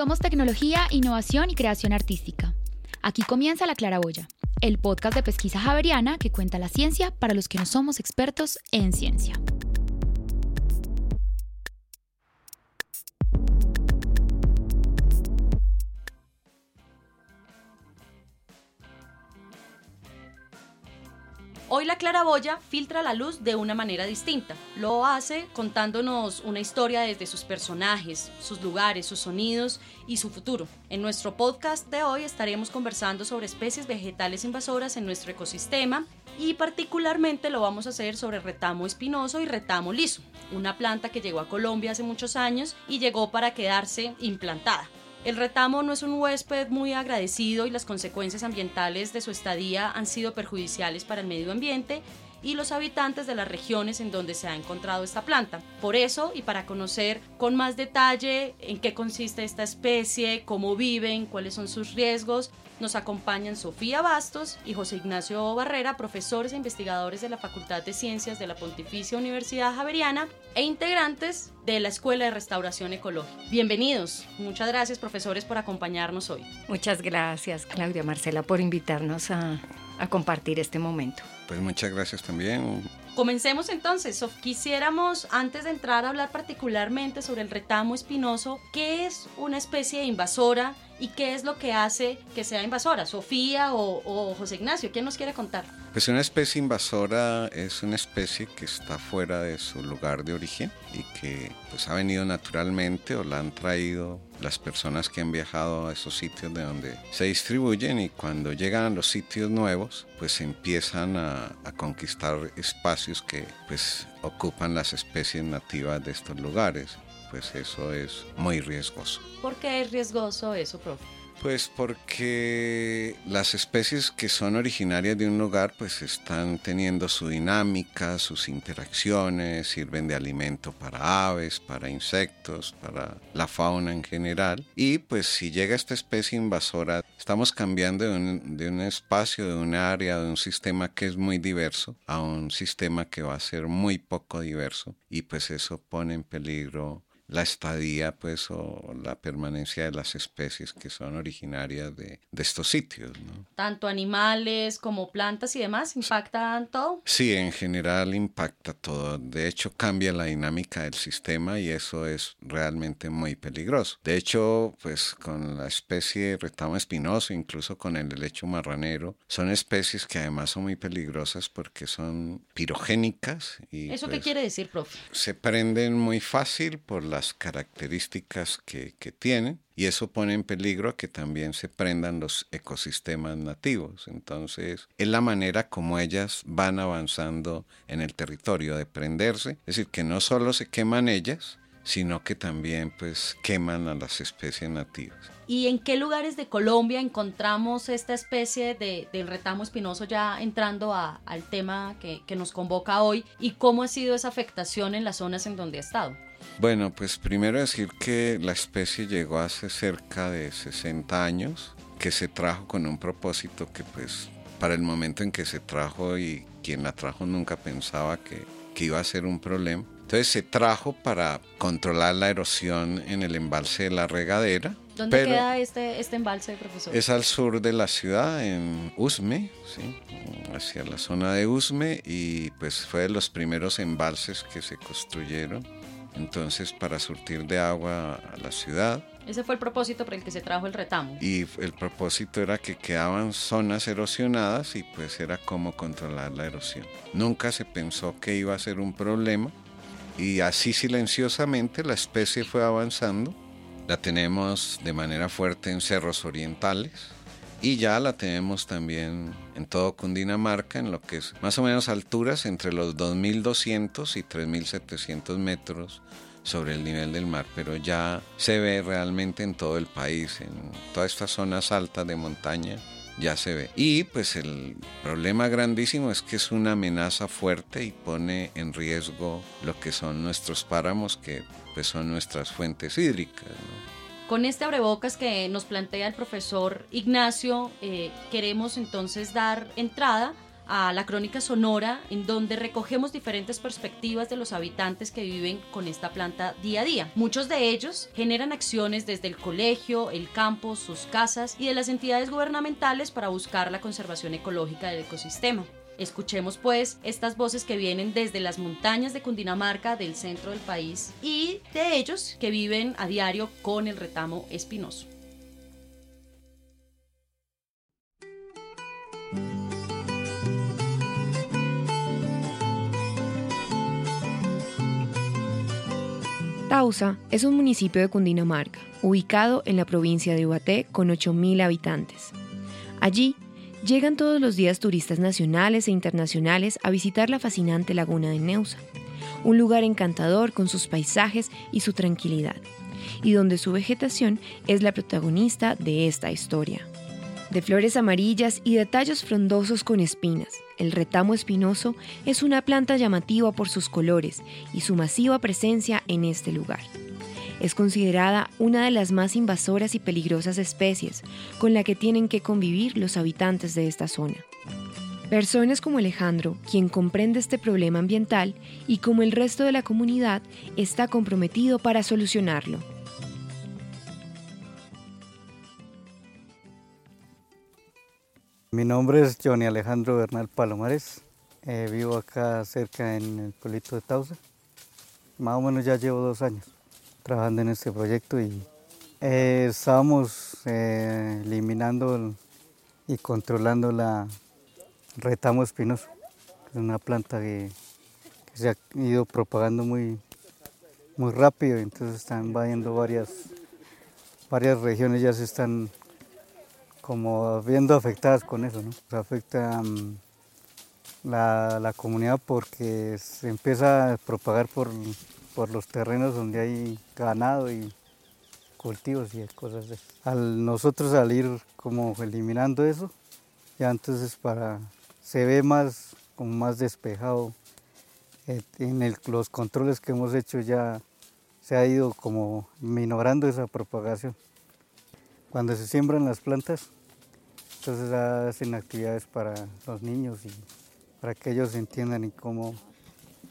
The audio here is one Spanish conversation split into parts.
Somos tecnología, innovación y creación artística. Aquí comienza La Claraboya, el podcast de pesquisa javeriana que cuenta la ciencia para los que no somos expertos en ciencia. Hoy la claraboya filtra la luz de una manera distinta. Lo hace contándonos una historia desde sus personajes, sus lugares, sus sonidos y su futuro. En nuestro podcast de hoy estaremos conversando sobre especies vegetales invasoras en nuestro ecosistema y particularmente lo vamos a hacer sobre retamo espinoso y retamo liso, una planta que llegó a Colombia hace muchos años y llegó para quedarse implantada. El retamo no es un huésped muy agradecido y las consecuencias ambientales de su estadía han sido perjudiciales para el medio ambiente y los habitantes de las regiones en donde se ha encontrado esta planta. Por eso, y para conocer con más detalle en qué consiste esta especie, cómo viven, cuáles son sus riesgos, nos acompañan Sofía Bastos y José Ignacio Barrera, profesores e investigadores de la Facultad de Ciencias de la Pontificia Universidad Javeriana e integrantes de la Escuela de Restauración Ecológica. Bienvenidos. Muchas gracias, profesores, por acompañarnos hoy. Muchas gracias, Claudia Marcela, por invitarnos a, a compartir este momento. Pues muchas gracias también. Comencemos entonces. Quisiéramos, antes de entrar a hablar particularmente sobre el retamo espinoso, ¿qué es una especie invasora y qué es lo que hace que sea invasora? Sofía o, o José Ignacio, ¿quién nos quiere contar? Pues una especie invasora es una especie que está fuera de su lugar de origen y que pues ha venido naturalmente o la han traído las personas que han viajado a esos sitios de donde se distribuyen y cuando llegan a los sitios nuevos pues empiezan a, a conquistar espacios que pues ocupan las especies nativas de estos lugares. Pues eso es muy riesgoso. ¿Por qué es riesgoso eso, profe? Pues porque las especies que son originarias de un lugar pues están teniendo su dinámica, sus interacciones, sirven de alimento para aves, para insectos, para la fauna en general. Y pues si llega esta especie invasora, estamos cambiando de un, de un espacio, de un área, de un sistema que es muy diverso a un sistema que va a ser muy poco diverso. Y pues eso pone en peligro la estadía pues o la permanencia de las especies que son originarias de, de estos sitios. ¿no? Tanto animales como plantas y demás impactan todo. Sí, en general impacta todo. De hecho cambia la dinámica del sistema y eso es realmente muy peligroso. De hecho, pues con la especie retamo espinoso, incluso con el helecho marranero, son especies que además son muy peligrosas porque son pirogénicas. Y, ¿Eso pues, qué quiere decir, profe? Se prenden muy fácil por la las características que, tienen y eso pone en peligro que también se prendan los ecosistemas nativos. Entonces, es la manera como ellas van avanzando en el territorio de prenderse, es decir, que no solo se queman ellas, sino que también pues queman a las especies nativas. ¿Y en qué lugares de Colombia encontramos esta especie de, del retamo espinoso ya entrando a, al tema que, que nos convoca hoy? ¿Y cómo ha sido esa afectación en las zonas en donde ha estado? Bueno, pues primero decir que la especie llegó hace cerca de 60 años, que se trajo con un propósito que pues para el momento en que se trajo y quien la trajo nunca pensaba que, que iba a ser un problema. Entonces se trajo para controlar la erosión en el embalse de la regadera. ¿Dónde pero queda este, este embalse, profesor? Es al sur de la ciudad, en Usme, ¿sí? hacia la zona de Usme, y pues fue de los primeros embalses que se construyeron entonces para surtir de agua a la ciudad. Ese fue el propósito por el que se trajo el retamo. Y el propósito era que quedaban zonas erosionadas y pues era cómo controlar la erosión. Nunca se pensó que iba a ser un problema y así silenciosamente la especie fue avanzando. La tenemos de manera fuerte en cerros orientales y ya la tenemos también en todo Cundinamarca, en lo que es más o menos alturas entre los 2.200 y 3.700 metros sobre el nivel del mar, pero ya se ve realmente en todo el país, en todas estas zonas altas de montaña, ya se ve. Y pues el problema grandísimo es que es una amenaza fuerte y pone en riesgo lo que son nuestros páramos, que pues son nuestras fuentes hídricas. ¿no? Con este abrebocas que nos plantea el profesor Ignacio, eh, queremos entonces dar entrada a la crónica sonora en donde recogemos diferentes perspectivas de los habitantes que viven con esta planta día a día. Muchos de ellos generan acciones desde el colegio, el campo, sus casas y de las entidades gubernamentales para buscar la conservación ecológica del ecosistema. Escuchemos pues estas voces que vienen desde las montañas de Cundinamarca, del centro del país, y de ellos que viven a diario con el retamo espinoso. Tausa es un municipio de Cundinamarca, ubicado en la provincia de Ubaté con 8.000 habitantes. Allí llegan todos los días turistas nacionales e internacionales a visitar la fascinante laguna de Neusa, un lugar encantador con sus paisajes y su tranquilidad, y donde su vegetación es la protagonista de esta historia de flores amarillas y de tallos frondosos con espinas. El retamo espinoso es una planta llamativa por sus colores y su masiva presencia en este lugar. Es considerada una de las más invasoras y peligrosas especies con la que tienen que convivir los habitantes de esta zona. Personas como Alejandro, quien comprende este problema ambiental y como el resto de la comunidad, está comprometido para solucionarlo. Mi nombre es Johnny Alejandro Bernal Palomares. Eh, vivo acá cerca en el pueblito de Tausa. Más o menos ya llevo dos años trabajando en este proyecto y eh, estábamos eh, eliminando y controlando la retamo espinoso. Es una planta que, se ha ido propagando muy, muy rápido, entonces están invadiendo varias, varias regiones, ya se están como viendo afectadas con eso, ¿no? Afecta mm, la, comunidad porque se empieza a propagar por, los terrenos donde hay ganado y cultivos y cosas de. Al nosotros salir como eliminando eso, ya entonces para se ve más como más despejado. En los controles que hemos hecho ya se ha ido como minorando esa propagación. Cuando se siembran las plantas, entonces hacen actividades para los niños y para que ellos entiendan cómo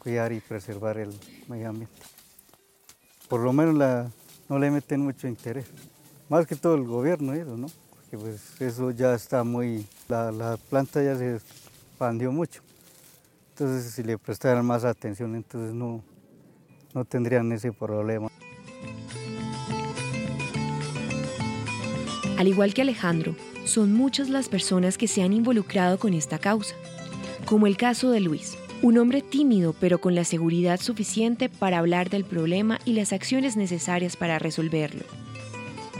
cuidar y preservar el medio ambiente. Por lo menos no le meten mucho interés, más que todo el gobierno eso, ¿no? Porque pues eso ya está muy, la, planta ya se expandió mucho. Entonces si le prestaran más atención, entonces no, no tendrían ese problema. Al igual que Alejandro, son muchas las personas que se han involucrado con esta causa, como el caso de Luis, un hombre tímido pero con la seguridad suficiente para hablar del problema y las acciones necesarias para resolverlo.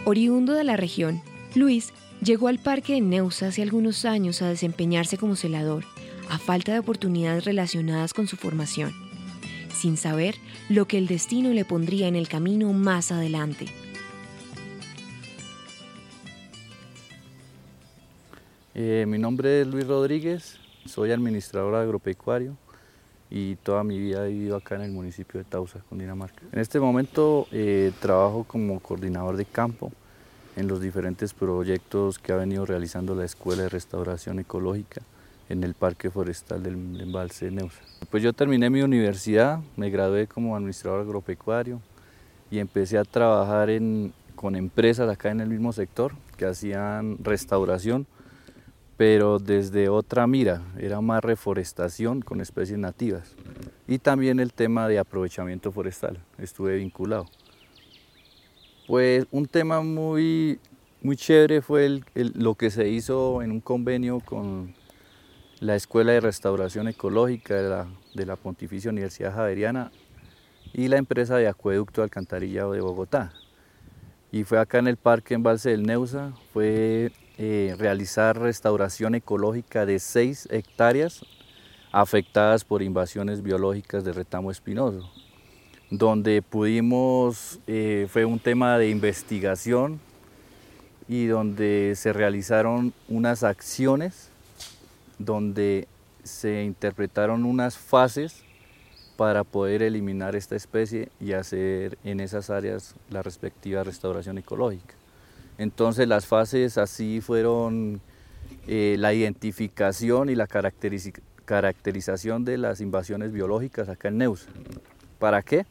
Oriundo de la región, Luis llegó al parque de Neusa hace algunos años a desempeñarse como celador, a falta de oportunidades relacionadas con su formación, sin saber lo que el destino le pondría en el camino más adelante. Eh, mi nombre es Luis Rodríguez, soy administrador agropecuario y toda mi vida he vivido acá en el municipio de Tausa, Cundinamarca. En este momento eh, trabajo como coordinador de campo en los diferentes proyectos que ha venido realizando la Escuela de Restauración Ecológica en el Parque Forestal del Embalse de Neusa. Pues yo terminé mi universidad, me gradué como administrador agropecuario y empecé a trabajar con empresas acá en el mismo sector que hacían restauración pero desde otra mira, era más reforestación con especies nativas y también el tema de aprovechamiento forestal, estuve vinculado. Pues un tema muy, muy chévere fue lo que se hizo en un convenio con la Escuela de Restauración Ecológica de la, de la Pontificia Universidad Javeriana y la empresa de acueducto alcantarillado de Bogotá. Y fue acá en el Parque Embalse del Neusa, fue eh, realizar restauración ecológica de 6 hectáreas afectadas por invasiones biológicas de retamo espinoso, donde pudimos, eh, fue un tema de investigación y donde se realizaron unas acciones donde se interpretaron unas fases para poder eliminar esta especie y hacer en esas áreas la respectiva restauración ecológica. Entonces las fases así fueron eh, la identificación y la caracterización de las invasiones biológicas acá en Neusa. ¿Para qué?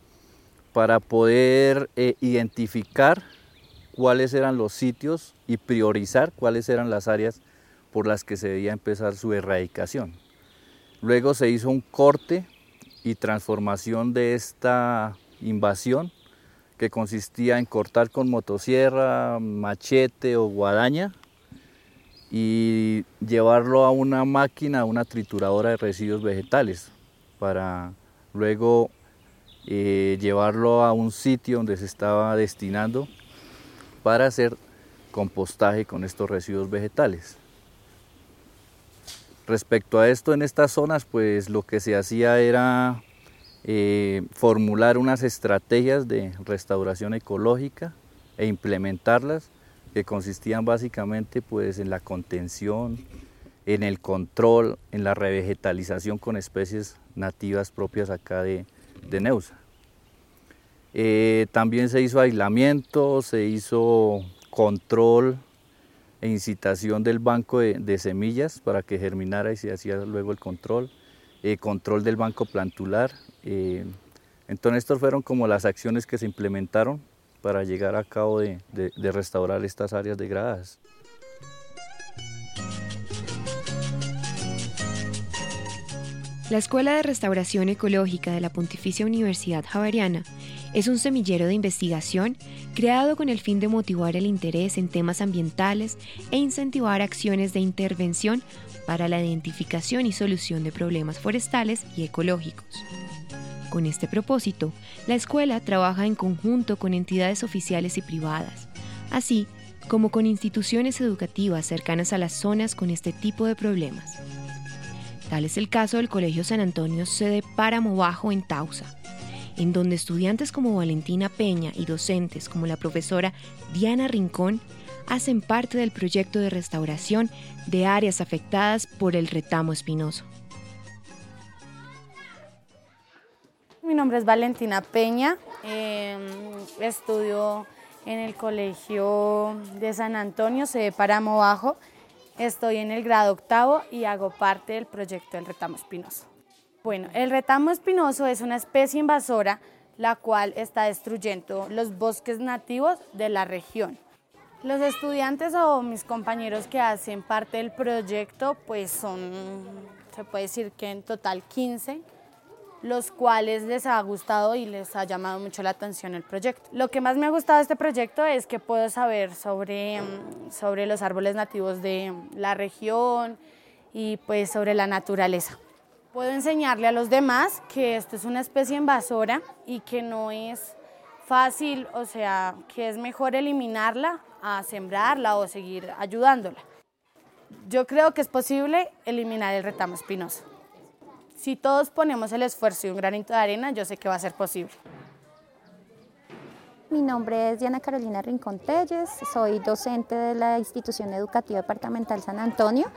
Para poder eh, identificar cuáles eran los sitios y priorizar cuáles eran las áreas por las que se debía empezar su erradicación. Luego se hizo un corte y transformación de esta invasión que consistía en cortar con motosierra, machete o guadaña y llevarlo a una máquina, a una trituradora de residuos vegetales, para luego eh, llevarlo a un sitio donde se estaba destinando para hacer compostaje con estos residuos vegetales. Respecto a esto en estas zonas, pues lo que se hacía era eh, formular unas estrategias de restauración ecológica e implementarlas que consistían básicamente pues, en la contención, en el control, en la revegetalización con especies nativas propias acá de, de Neusa. Eh, también se hizo aislamiento, se hizo control e incitación del banco de, semillas para que germinara y se hacía luego el control, eh, control del banco plantular. Eh, entonces estas fueron como las acciones que se implementaron para llegar a cabo de, restaurar estas áreas degradadas. La Escuela de Restauración Ecológica de la Pontificia Universidad Javeriana es un semillero de investigación creado con el fin de motivar el interés en temas ambientales e incentivar acciones de intervención para la identificación y solución de problemas forestales y ecológicos. Con este propósito, la escuela trabaja en conjunto con entidades oficiales y privadas, así como con instituciones educativas cercanas a las zonas con este tipo de problemas. Tal es el caso del Colegio San Antonio sede Páramo Bajo en Tausa, en donde estudiantes como Valentina Peña y docentes como la profesora Diana Rincón hacen parte del proyecto de restauración de áreas afectadas por el retamo espinoso. Mi nombre es Valentina Peña, em, estudio en el Colegio de San Antonio, sede Páramo Bajo. Estoy en el grado octavo y hago parte del proyecto del retamo espinoso. Bueno, el retamo espinoso es una especie invasora la cual está destruyendo los bosques nativos de la región. Los estudiantes o mis compañeros que hacen parte del proyecto, pues son, se puede decir que en total 15 los cuales les ha gustado y les ha llamado mucho la atención el proyecto. Lo que más me ha gustado de este proyecto es que puedo saber sobre, mm, sobre los árboles nativos de la región y pues sobre la naturaleza. Puedo enseñarle a los demás que esto es una especie invasora y que no es fácil, o sea, que es mejor eliminarla a sembrarla o seguir ayudándola. Yo creo que es posible eliminar el retamo espinoso. Si todos ponemos el esfuerzo y un granito de arena, yo sé que va a ser posible. Mi nombre es Diana Carolina Rincón Telles, soy docente de la Institución Educativa Departamental San Antonio,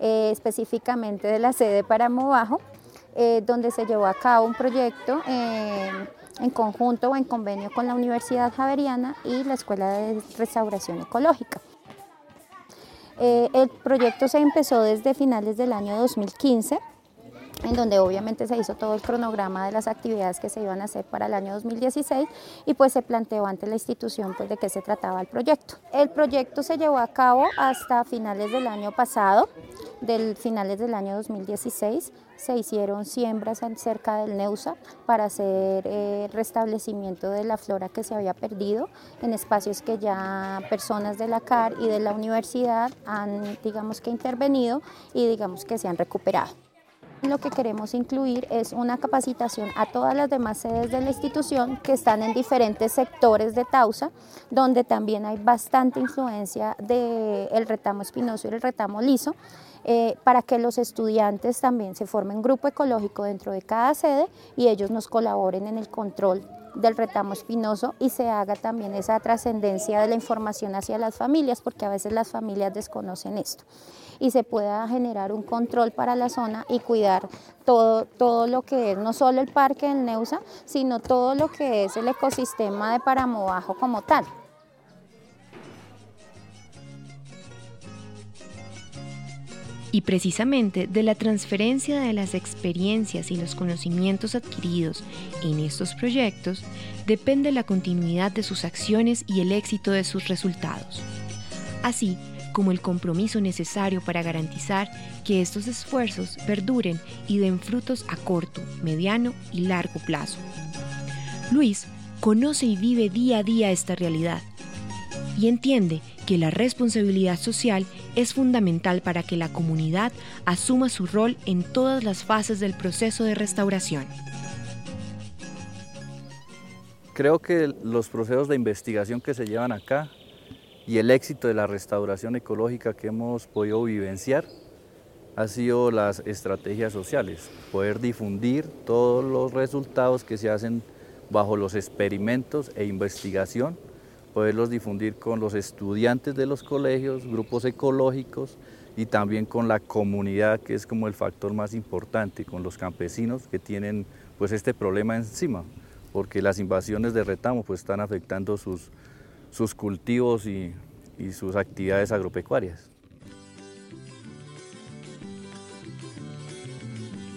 eh, específicamente de la sede Páramo Bajo, eh, donde se llevó a cabo un proyecto eh, en conjunto o en convenio con la Universidad Javeriana y la Escuela de Restauración Ecológica. el proyecto se empezó desde finales del año 2015 en donde obviamente se hizo todo el cronograma de las actividades que se iban a hacer para el año 2016 y pues se planteó ante la institución pues de qué se trataba el proyecto. El proyecto se llevó a cabo hasta finales del año pasado, del finales del año 2016 se hicieron siembras cerca del Neusa para hacer eh, restablecimiento de la flora que se había perdido en espacios que ya personas de la CAR y de la universidad han digamos que intervenido y digamos que se han recuperado. Lo que queremos incluir es una capacitación a todas las demás sedes de la institución que están en diferentes sectores de Tausa, donde también hay bastante influencia del retamo espinoso y el retamo liso, eh, para que los estudiantes también se formen grupo ecológico dentro de cada sede y ellos nos colaboren en el control del retamo espinoso y se haga también esa trascendencia de la información hacia las familias, porque a veces las familias desconocen esto y se pueda generar un control para la zona y cuidar todo, todo lo que es, no solo el parque del Neusa, sino todo lo que es el ecosistema de Páramo Bajo como tal. Y precisamente de la transferencia de las experiencias y los conocimientos adquiridos en estos proyectos depende la continuidad de sus acciones y el éxito de sus resultados, así como el compromiso necesario para garantizar que estos esfuerzos perduren y den frutos a corto, mediano y largo plazo. Luis conoce y vive día a día esta realidad y entiende que la responsabilidad social es fundamental para que la comunidad asuma su rol en todas las fases del proceso de restauración. Creo que los procesos de investigación que se llevan acá y el éxito de la restauración ecológica que hemos podido vivenciar ha sido las estrategias sociales, poder difundir todos los resultados que se hacen bajo los experimentos e investigación poderlos difundir con los estudiantes de los colegios, grupos ecológicos y también con la comunidad, que es como el factor más importante, con los campesinos que tienen pues este problema encima, porque las invasiones de retamo pues están afectando sus, sus cultivos y, y sus actividades agropecuarias.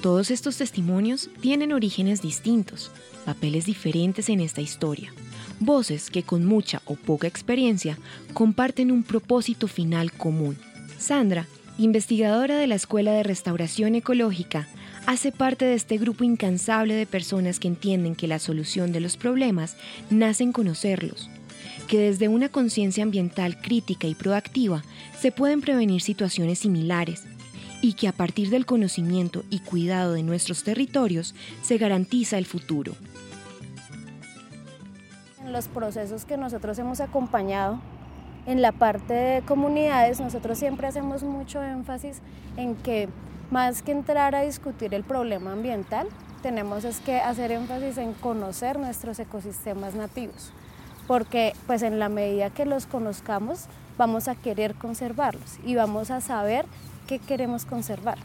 Todos estos testimonios tienen orígenes distintos, papeles diferentes en esta historia voces que con mucha o poca experiencia comparten un propósito final común. Sandra, investigadora de la Escuela de Restauración Ecológica, hace parte de este grupo incansable de personas que entienden que la solución de los problemas nace en conocerlos, que desde una conciencia ambiental crítica y proactiva se pueden prevenir situaciones similares y que a partir del conocimiento y cuidado de nuestros territorios se garantiza el futuro los procesos que nosotros hemos acompañado en la parte de comunidades, nosotros siempre hacemos mucho énfasis en que más que entrar a discutir el problema ambiental, tenemos es que hacer énfasis en conocer nuestros ecosistemas nativos, porque pues en la medida que los conozcamos vamos a querer conservarlos y vamos a saber qué queremos conservar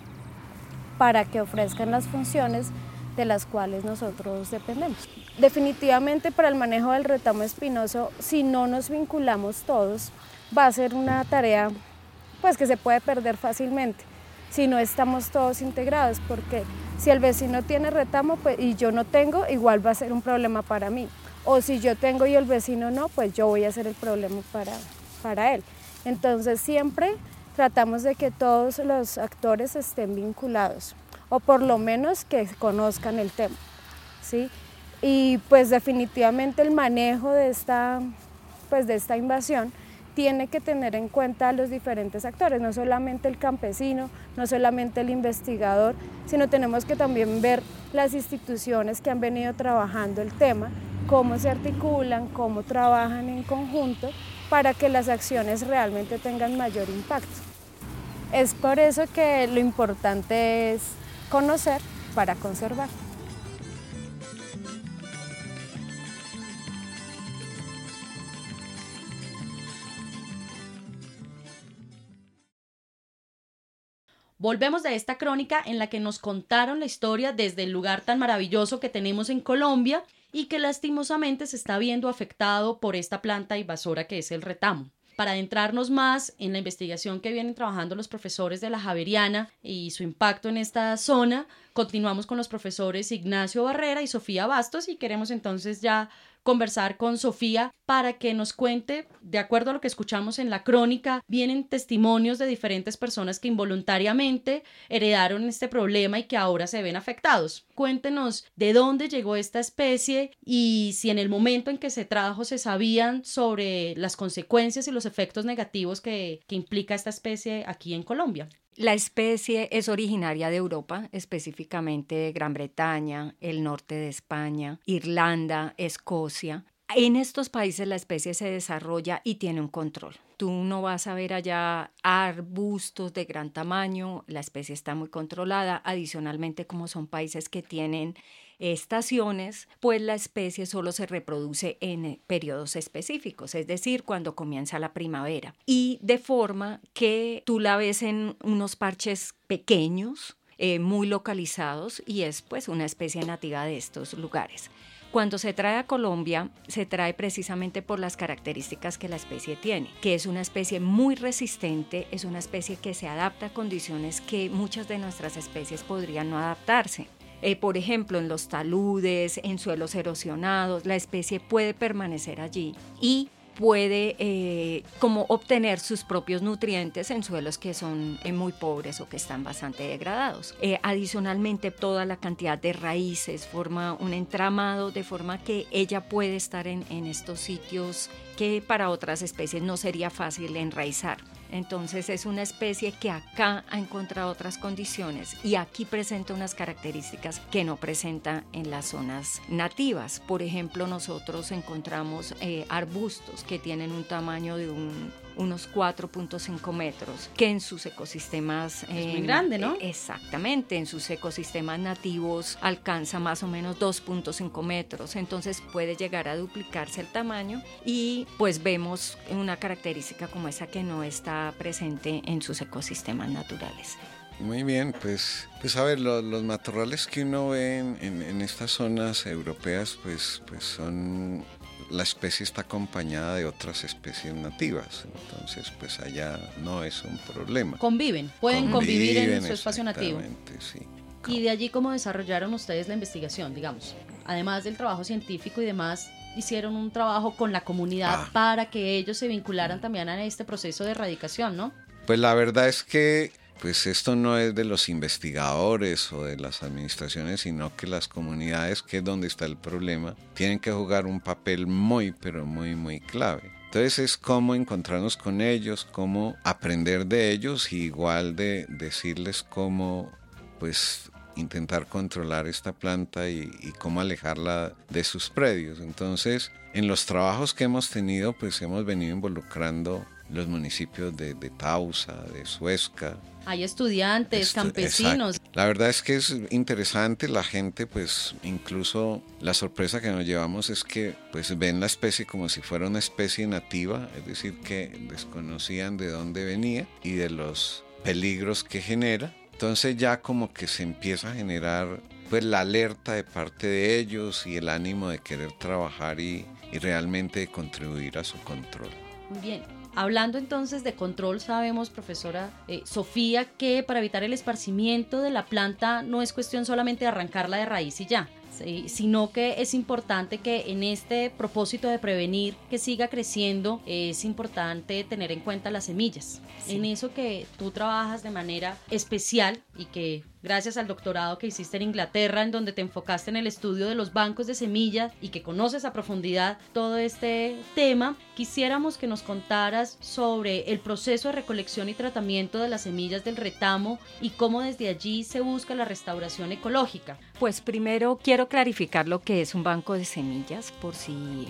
para que ofrezcan las funciones de las cuales nosotros dependemos. Definitivamente para el manejo del retamo espinoso, si no nos vinculamos todos, va a ser una tarea pues que se puede perder fácilmente si no estamos todos integrados, porque si el vecino tiene retamo pues, y yo no tengo, igual va a ser un problema para mí. O si yo tengo y el vecino no, pues yo voy a ser el problema para, para él. Entonces siempre tratamos de que todos los actores estén vinculados o por lo menos que conozcan el tema. ¿sí? Y pues definitivamente el manejo de esta, pues de esta invasión tiene que tener en cuenta a los diferentes actores, no solamente el campesino, no solamente el investigador, sino tenemos que también ver las instituciones que han venido trabajando el tema, cómo se articulan, cómo trabajan en conjunto para que las acciones realmente tengan mayor impacto. Es por eso que lo importante es conocer para conservar. Volvemos de esta crónica en la que nos contaron la historia desde el lugar tan maravilloso que tenemos en Colombia y que lastimosamente se está viendo afectado por esta planta invasora que es el retamo para adentrarnos más en la investigación que vienen trabajando los profesores de la Javeriana y su impacto en esta zona, continuamos con los profesores Ignacio Barrera y Sofía Bastos y queremos entonces ya conversar con Sofía para que nos cuente, de acuerdo a lo que escuchamos en la crónica, vienen testimonios de diferentes personas que involuntariamente heredaron este problema y que ahora se ven afectados. Cuéntenos de dónde llegó esta especie y si en el momento en que se trajo se sabían sobre las consecuencias y los efectos negativos que, que implica esta especie aquí en Colombia. La especie es originaria de Europa, específicamente de Gran Bretaña, el norte de España, Irlanda, Escocia. En estos países la especie se desarrolla y tiene un control. Tú no vas a ver allá arbustos de gran tamaño, la especie está muy controlada. Adicionalmente, como son países que tienen estaciones, pues la especie solo se reproduce en eh, periodos específicos, es decir, cuando comienza la primavera. Y de forma que tú la ves en unos parches pequeños, eh, muy localizados y es pues una especie nativa de estos lugares. Cuando se trae a Colombia, se trae precisamente por las características que la especie tiene, que es una especie muy resistente, es una especie que se adapta a condiciones que muchas de nuestras especies podrían no adaptarse. Eh, por ejemplo, en los taludes, en suelos erosionados, la especie puede permanecer allí y puede eh, como obtener sus propios nutrientes en suelos que son eh, muy pobres o que están bastante degradados. Eh, adicionalmente, toda la cantidad de raíces forma un entramado de forma que ella puede estar en, en estos sitios que para otras especies no sería fácil enraizar. Entonces es una especie que acá ha encontrado otras condiciones y aquí presenta unas características que no presenta en las zonas nativas. Por ejemplo, nosotros encontramos eh, arbustos que tienen un tamaño de un unos 4.5 metros, que en sus ecosistemas... Es muy grande, ¿no? Eh, exactamente, en sus ecosistemas nativos alcanza más o menos 2.5 metros, entonces puede llegar a duplicarse el tamaño y pues vemos una característica como esa que no está presente en sus ecosistemas naturales. Muy bien, pues, pues a ver, los matorrales que uno ve en, en, estas zonas europeas, pues, pues son la especie está acompañada de otras especies nativas, entonces pues allá no es un problema. Conviven, pueden convivir en su espacio nativo. Sí. Y de allí cómo desarrollaron ustedes la investigación, digamos, además del trabajo científico y demás, hicieron un trabajo con la comunidad ah. para que ellos se vincularan también a este proceso de erradicación, ¿no? Pues la verdad es que pues esto no es de los investigadores o de las administraciones, sino que las comunidades, que es donde está el problema, tienen que jugar un papel muy, pero muy, muy clave. Entonces es cómo encontrarnos con ellos, cómo aprender de ellos y igual de decirles cómo pues intentar controlar esta planta y, y, cómo alejarla de sus predios. Entonces, en los trabajos que hemos tenido, pues hemos venido involucrando los municipios de, de Tausa, de Suezca. Hay estudiantes, campesinos. La verdad es que es interesante, la gente pues incluso la sorpresa que nos llevamos es que pues ven la especie como si fuera una especie nativa, es decir, que desconocían de dónde venía y de los peligros que genera. Entonces ya como que se empieza a generar pues la alerta de parte de ellos y el ánimo de querer trabajar y, y realmente contribuir a su control. Bien, Hablando entonces de control, sabemos, profesora eh, Sofía, que para evitar el esparcimiento de la planta no es cuestión solamente de arrancarla de raíz y ya, sino que es importante que en este propósito de prevenir que siga creciendo, es importante tener en cuenta las semillas. En eso que tú trabajas de manera especial y que gracias al doctorado que hiciste en Inglaterra, en donde te enfocaste en el estudio de los bancos de semillas y que conoces a profundidad todo este tema, quisiéramos que nos contaras sobre el proceso de recolección y tratamiento de las semillas del retamo y cómo desde allí se busca la restauración ecológica. Pues primero quiero clarificar lo que es un banco de semillas, por si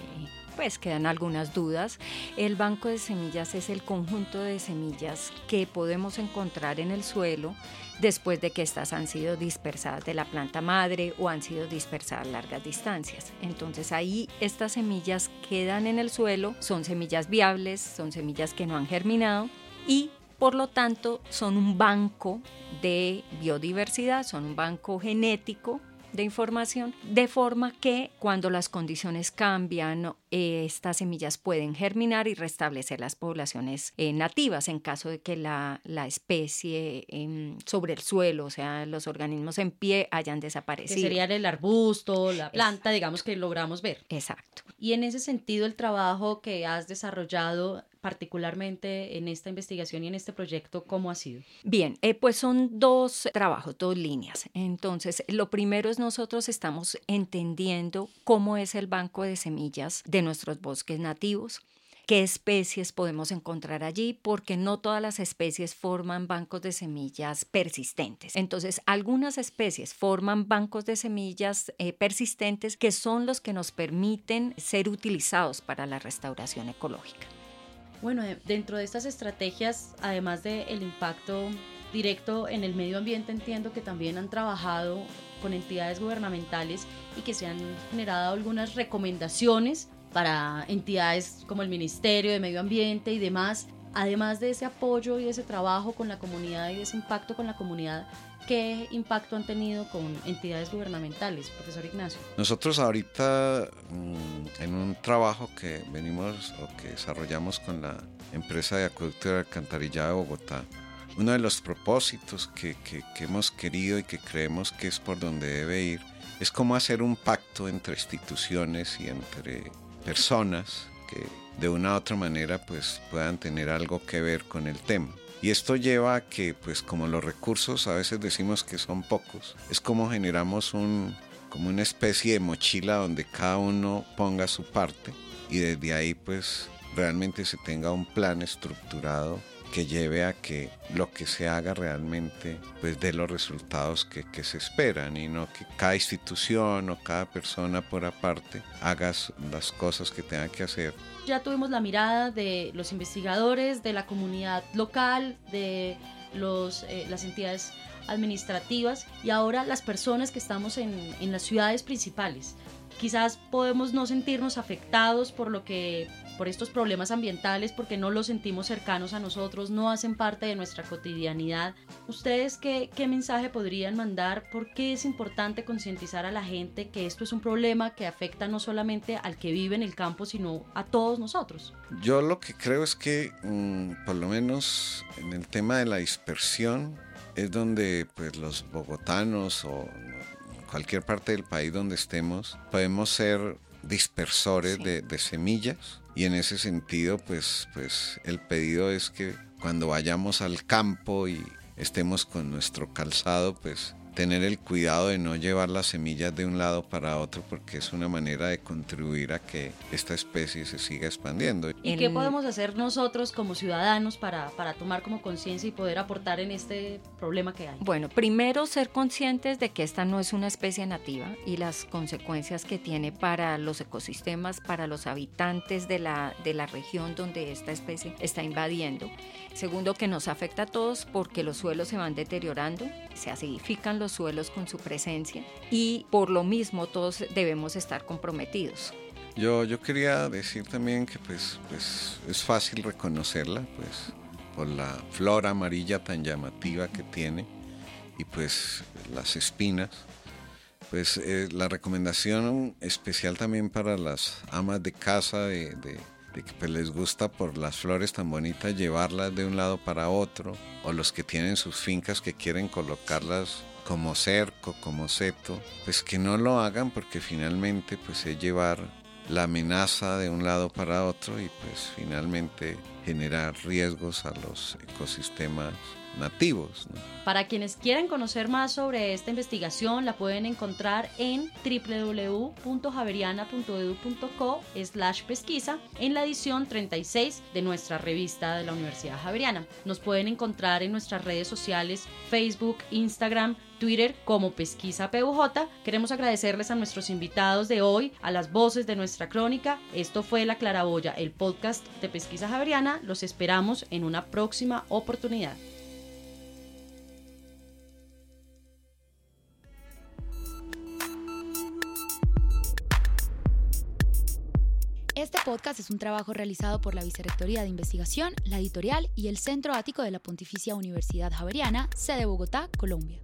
pues quedan algunas dudas. El banco de semillas es el conjunto de semillas que podemos encontrar en el suelo después de que estas han sido dispersadas de la planta madre o han sido dispersadas largas distancias. Entonces ahí estas semillas quedan en el suelo, son semillas viables, son semillas que no han germinado y por lo tanto son un banco de biodiversidad, son un banco genético de información, de forma que cuando las condiciones cambian, eh, estas semillas pueden germinar y restablecer las poblaciones eh, nativas en caso de que la, la especie em, sobre el suelo, o sea, los organismos en pie hayan desaparecido. Que sería el arbusto, la planta, digamos que logramos ver. Exacto. Y en ese sentido, el trabajo que has desarrollado particularmente en esta investigación y en este proyecto, ¿cómo ha sido? Bien, eh, pues son dos trabajos, dos líneas. Entonces, lo primero es nosotros estamos entendiendo cómo es el banco de semillas de nuestros bosques nativos qué especies podemos encontrar allí, porque no todas las especies forman bancos de semillas persistentes. Entonces, algunas especies forman bancos de semillas eh, persistentes que son los que nos permiten ser utilizados para la restauración ecológica. Bueno, dentro de estas estrategias, además del impacto directo en el medio ambiente, entiendo que también han trabajado con entidades gubernamentales y que se han generado algunas recomendaciones para entidades como el Ministerio de Medio Ambiente y demás. Además de ese apoyo y de ese trabajo con la comunidad y de ese impacto con la comunidad, ¿qué impacto han tenido con entidades gubernamentales, profesor Ignacio? Nosotros ahorita mm, en un trabajo que venimos o que desarrollamos con la empresa de acueducto y alcantarillado de Bogotá, uno de los propósitos que, que hemos querido y que creemos que es por donde debe ir es cómo hacer un pacto entre instituciones y entre personas que de una u otra manera pues puedan tener algo que ver con el tema. Y esto lleva a que pues como los recursos a veces decimos que son pocos, es como generamos un como una especie de mochila donde cada uno ponga su parte y desde ahí pues realmente se tenga un plan estructurado que lleve a que lo que se haga realmente pues dé los resultados que, que, se esperan y no que cada institución o cada persona por aparte haga las cosas que tenga que hacer. Ya tuvimos la mirada de los investigadores, de la comunidad local, de los, eh, las entidades administrativas y ahora las personas que estamos en, en las ciudades principales. Quizás podemos no sentirnos afectados por lo que por estos problemas ambientales, porque no los sentimos cercanos a nosotros, no hacen parte de nuestra cotidianidad. ¿Ustedes qué, qué mensaje podrían mandar? ¿Por qué es importante concientizar a la gente que esto es un problema que afecta no solamente al que vive en el campo, sino a todos nosotros? Yo lo que creo es que, mmm, por lo menos en el tema de la dispersión, es donde pues, los bogotanos o cualquier parte del país donde estemos podemos ser dispersores sí. de, de, semillas y en ese sentido pues, pues el pedido es que cuando vayamos al campo y estemos con nuestro calzado pues tener el cuidado de no llevar las semillas de un lado para otro porque es una manera de contribuir a que esta especie se siga expandiendo. ¿Y qué podemos hacer nosotros como ciudadanos para, para tomar como conciencia y poder aportar en este problema que hay? Bueno, primero ser conscientes de que esta no es una especie nativa y las consecuencias que tiene para los ecosistemas, para los habitantes de la, de la región donde esta especie está invadiendo. Segundo, que nos afecta a todos porque los suelos se van deteriorando, se acidifican los suelos con su presencia y por lo mismo todos debemos estar comprometidos. Yo, yo quería decir también que pues, pues es fácil reconocerla pues por la flora amarilla tan llamativa que tiene y pues las espinas. Pues eh, la recomendación especial también para las amas de casa de, de de que pues, les gusta por las flores tan bonitas llevarlas de un lado para otro, o los que tienen sus fincas que quieren colocarlas como cerco, como seto, pues que no lo hagan porque finalmente pues es llevar la amenaza de un lado para otro y pues finalmente generar riesgos a los ecosistemas nativos. Para quienes quieran conocer más sobre esta investigación, la pueden encontrar en www.javeriana.edu.co slash pesquisa en la edición 36 de nuestra revista de la Universidad Javeriana. Nos pueden encontrar en nuestras redes sociales Facebook, Instagram, Twitter como Pesquisa PUJ. Queremos agradecerles a nuestros invitados de hoy, a las voces de nuestra crónica. Esto fue La Claraboya, el podcast de Pesquisa Javeriana. Los esperamos en una próxima oportunidad. Este podcast es un trabajo realizado por la Vicerrectoría de Investigación, la Editorial y el Centro Ático de la Pontificia Universidad Javeriana, sede Bogotá, Colombia.